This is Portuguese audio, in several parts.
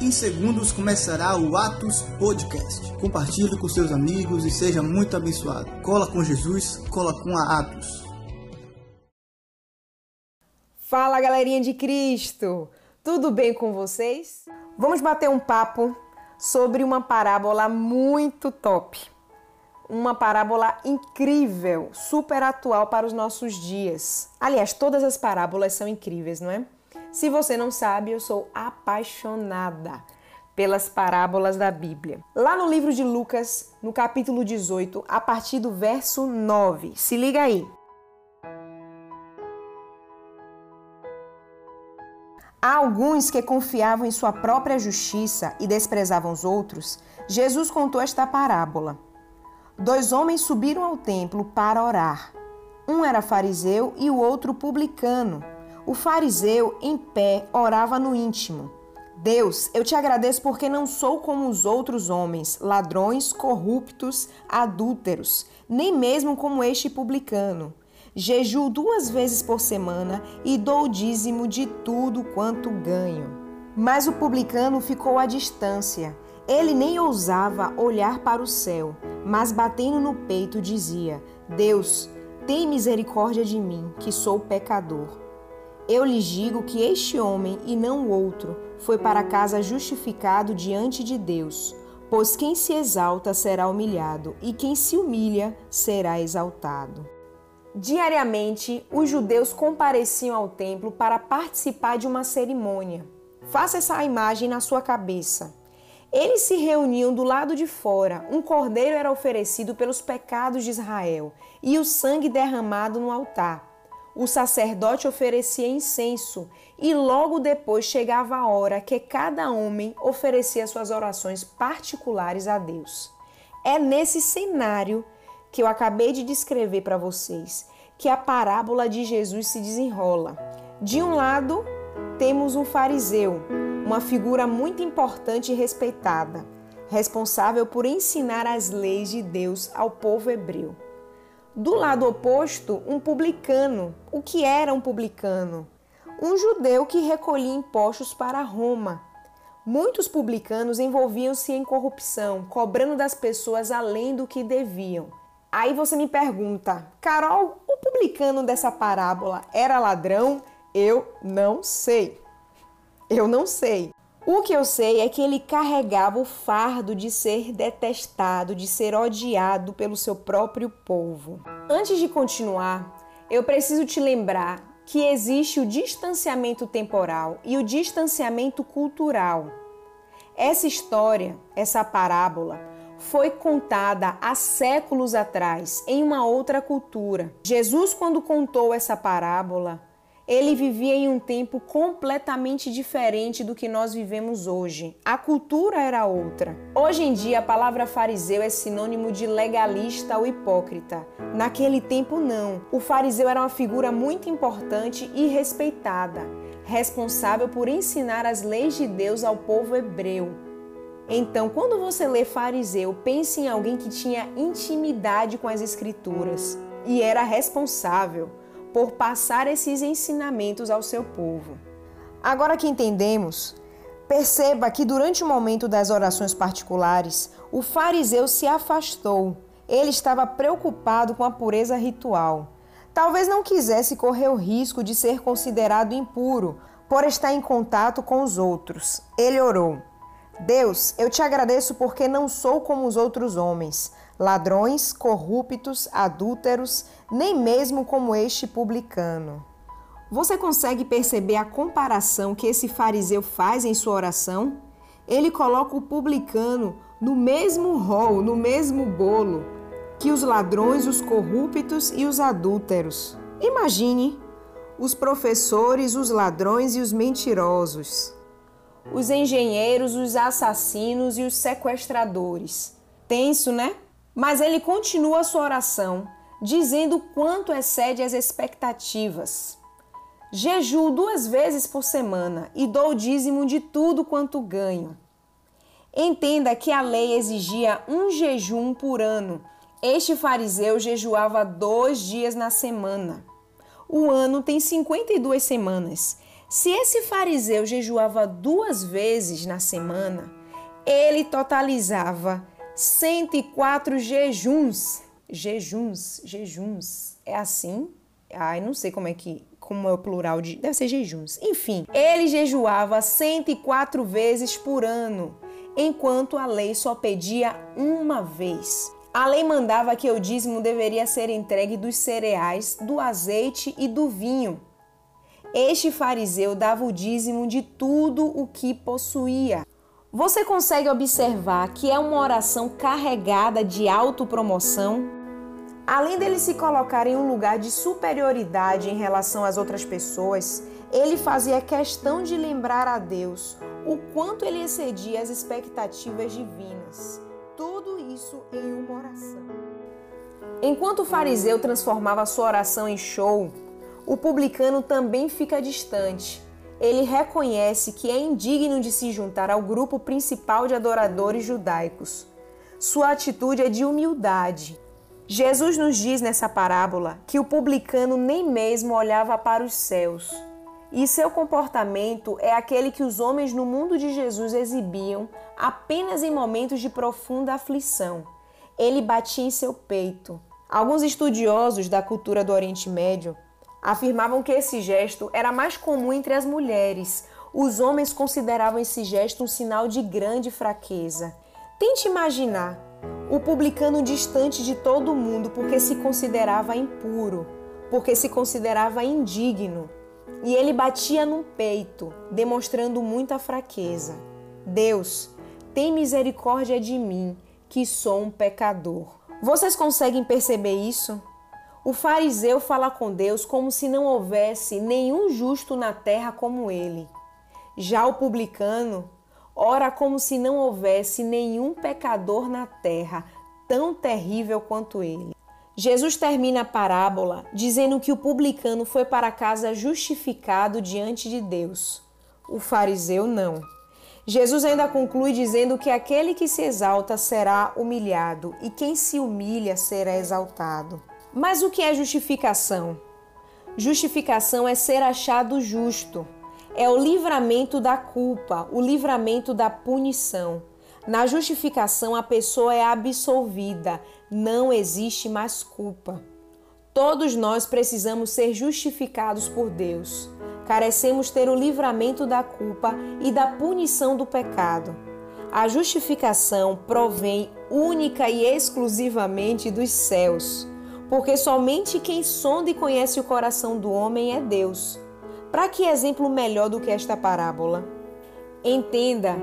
Em segundos começará o Atos Podcast. Compartilhe com seus amigos e seja muito abençoado. Cola com Jesus, cola com a Atos. Fala galerinha de Cristo! Tudo bem com vocês? Vamos bater um papo sobre uma parábola muito top. Uma parábola incrível, super atual para os nossos dias. Aliás, todas as parábolas são incríveis, não é? Se você não sabe, eu sou apaixonada pelas parábolas da Bíblia. Lá no livro de Lucas, no capítulo 18, a partir do verso 9. Se liga aí. Há alguns que confiavam em sua própria justiça e desprezavam os outros. Jesus contou esta parábola. Dois homens subiram ao templo para orar. Um era fariseu e o outro publicano. O fariseu, em pé, orava no íntimo: Deus, eu te agradeço porque não sou como os outros homens, ladrões, corruptos, adúlteros, nem mesmo como este publicano. Jejuo duas vezes por semana e dou o dízimo de tudo quanto ganho. Mas o publicano ficou à distância. Ele nem ousava olhar para o céu, mas batendo no peito dizia: Deus, tem misericórdia de mim, que sou pecador. Eu lhes digo que este homem, e não outro, foi para casa justificado diante de Deus. Pois quem se exalta será humilhado, e quem se humilha será exaltado. Diariamente, os judeus compareciam ao templo para participar de uma cerimônia. Faça essa imagem na sua cabeça. Eles se reuniam do lado de fora, um cordeiro era oferecido pelos pecados de Israel e o sangue derramado no altar o sacerdote oferecia incenso e logo depois chegava a hora que cada homem oferecia suas orações particulares a Deus. É nesse cenário que eu acabei de descrever para vocês que a parábola de Jesus se desenrola. De um lado, temos um fariseu, uma figura muito importante e respeitada, responsável por ensinar as leis de Deus ao povo hebreu. Do lado oposto, um publicano. O que era um publicano? Um judeu que recolhia impostos para Roma. Muitos publicanos envolviam-se em corrupção, cobrando das pessoas além do que deviam. Aí você me pergunta, Carol, o publicano dessa parábola era ladrão? Eu não sei. Eu não sei. O que eu sei é que ele carregava o fardo de ser detestado, de ser odiado pelo seu próprio povo. Antes de continuar, eu preciso te lembrar que existe o distanciamento temporal e o distanciamento cultural. Essa história, essa parábola, foi contada há séculos atrás em uma outra cultura. Jesus, quando contou essa parábola, ele vivia em um tempo completamente diferente do que nós vivemos hoje. A cultura era outra. Hoje em dia, a palavra fariseu é sinônimo de legalista ou hipócrita. Naquele tempo, não. O fariseu era uma figura muito importante e respeitada, responsável por ensinar as leis de Deus ao povo hebreu. Então, quando você lê fariseu, pense em alguém que tinha intimidade com as escrituras e era responsável por passar esses ensinamentos ao seu povo. Agora que entendemos, perceba que durante o momento das orações particulares, o fariseu se afastou. Ele estava preocupado com a pureza ritual. Talvez não quisesse correr o risco de ser considerado impuro por estar em contato com os outros. Ele orou: Deus, eu te agradeço porque não sou como os outros homens ladrões, corruptos, adúlteros, nem mesmo como este publicano. Você consegue perceber a comparação que esse fariseu faz em sua oração? Ele coloca o publicano no mesmo rol, no mesmo bolo que os ladrões, os corruptos e os adúlteros. Imagine os professores, os ladrões e os mentirosos, os engenheiros, os assassinos e os sequestradores. Tenso, né? Mas ele continua a sua oração, dizendo quanto excede as expectativas. Jejuo duas vezes por semana e dou o dízimo de tudo quanto ganho. Entenda que a lei exigia um jejum por ano. Este fariseu jejuava dois dias na semana. O ano tem 52 semanas. Se esse fariseu jejuava duas vezes na semana, ele totalizava 104 jejuns. Jejuns, jejuns. É assim? Ai, não sei como é que como é o plural de. Deve ser jejuns. Enfim, ele jejuava 104 vezes por ano, enquanto a lei só pedia uma vez. A lei mandava que o dízimo deveria ser entregue dos cereais, do azeite e do vinho. Este fariseu dava o dízimo de tudo o que possuía. Você consegue observar que é uma oração carregada de autopromoção? Além dele se colocar em um lugar de superioridade em relação às outras pessoas, ele fazia questão de lembrar a Deus o quanto ele excedia as expectativas divinas. Tudo isso em uma oração. Enquanto o fariseu transformava sua oração em show, o publicano também fica distante. Ele reconhece que é indigno de se juntar ao grupo principal de adoradores judaicos. Sua atitude é de humildade Jesus nos diz nessa parábola que o publicano nem mesmo olhava para os céus. E seu comportamento é aquele que os homens no mundo de Jesus exibiam apenas em momentos de profunda aflição. Ele batia em seu peito. Alguns estudiosos da cultura do Oriente Médio afirmavam que esse gesto era mais comum entre as mulheres. Os homens consideravam esse gesto um sinal de grande fraqueza. Tente imaginar o publicano distante de todo mundo porque se considerava impuro, porque se considerava indigno. E ele batia no peito, demonstrando muita fraqueza. Deus, tem misericórdia de mim, que sou um pecador. Vocês conseguem perceber isso? O fariseu fala com Deus como se não houvesse nenhum justo na terra como ele. Já o publicano ora como se não houvesse nenhum pecador na terra tão terrível quanto ele. Jesus termina a parábola dizendo que o publicano foi para casa justificado diante de Deus. O fariseu não. Jesus ainda conclui dizendo que aquele que se exalta será humilhado e quem se humilha será exaltado. Mas o que é justificação? Justificação é ser achado justo é o livramento da culpa, o livramento da punição. Na justificação, a pessoa é absolvida, não existe mais culpa. Todos nós precisamos ser justificados por Deus. Carecemos ter o livramento da culpa e da punição do pecado. A justificação provém única e exclusivamente dos céus, porque somente quem sonda e conhece o coração do homem é Deus. Para que exemplo melhor do que esta parábola? Entenda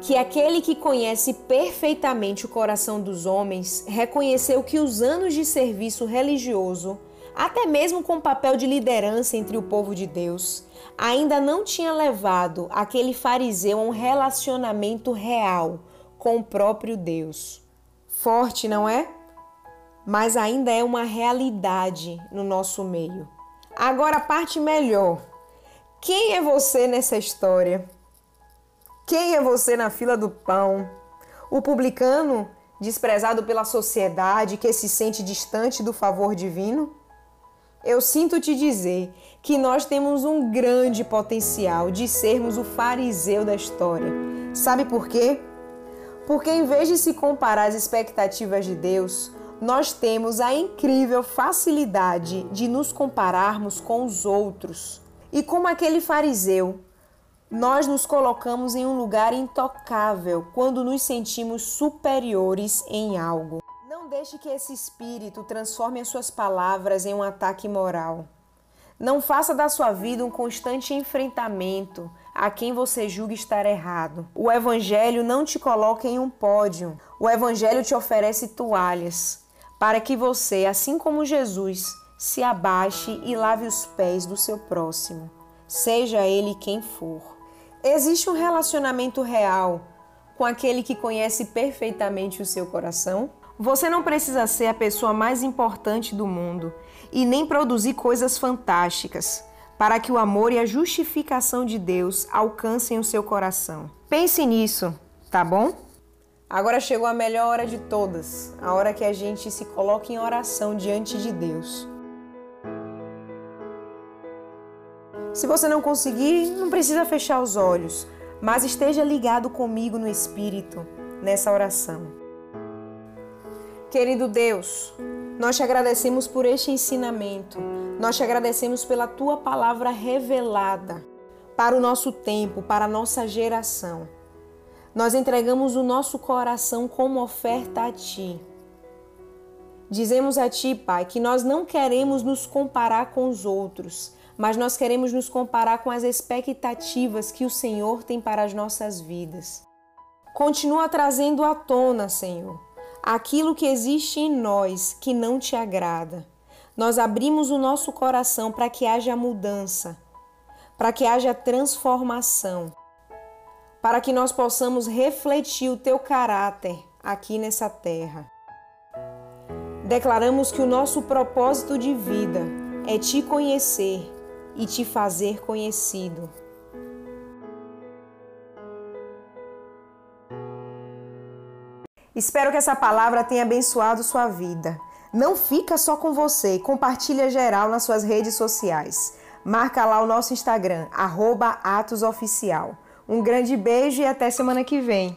que aquele que conhece perfeitamente o coração dos homens reconheceu que os anos de serviço religioso, até mesmo com papel de liderança entre o povo de Deus, ainda não tinha levado aquele fariseu a um relacionamento real com o próprio Deus. Forte, não é? Mas ainda é uma realidade no nosso meio. Agora, a parte melhor quem é você nessa história? Quem é você na fila do pão? O publicano, desprezado pela sociedade, que se sente distante do favor divino? Eu sinto te dizer que nós temos um grande potencial de sermos o fariseu da história. Sabe por quê? Porque em vez de se comparar às expectativas de Deus, nós temos a incrível facilidade de nos compararmos com os outros. E como aquele fariseu, nós nos colocamos em um lugar intocável quando nos sentimos superiores em algo. Não deixe que esse espírito transforme as suas palavras em um ataque moral. Não faça da sua vida um constante enfrentamento a quem você julga estar errado. O Evangelho não te coloca em um pódio. O Evangelho te oferece toalhas para que você, assim como Jesus, se abaixe e lave os pés do seu próximo, seja ele quem for. Existe um relacionamento real com aquele que conhece perfeitamente o seu coração? Você não precisa ser a pessoa mais importante do mundo e nem produzir coisas fantásticas para que o amor e a justificação de Deus alcancem o seu coração. Pense nisso, tá bom? Agora chegou a melhor hora de todas, a hora que a gente se coloca em oração diante de Deus. Se você não conseguir, não precisa fechar os olhos, mas esteja ligado comigo no Espírito nessa oração. Querido Deus, nós te agradecemos por este ensinamento, nós te agradecemos pela tua palavra revelada para o nosso tempo, para a nossa geração. Nós entregamos o nosso coração como oferta a ti. Dizemos a ti, Pai, que nós não queremos nos comparar com os outros, mas nós queremos nos comparar com as expectativas que o Senhor tem para as nossas vidas. Continua trazendo à tona, Senhor, aquilo que existe em nós que não te agrada. Nós abrimos o nosso coração para que haja mudança, para que haja transformação, para que nós possamos refletir o teu caráter aqui nessa terra. Declaramos que o nosso propósito de vida é te conhecer e te fazer conhecido. Espero que essa palavra tenha abençoado sua vida. Não fica só com você, compartilha geral nas suas redes sociais. Marca lá o nosso Instagram, @atosoficial. Um grande beijo e até semana que vem.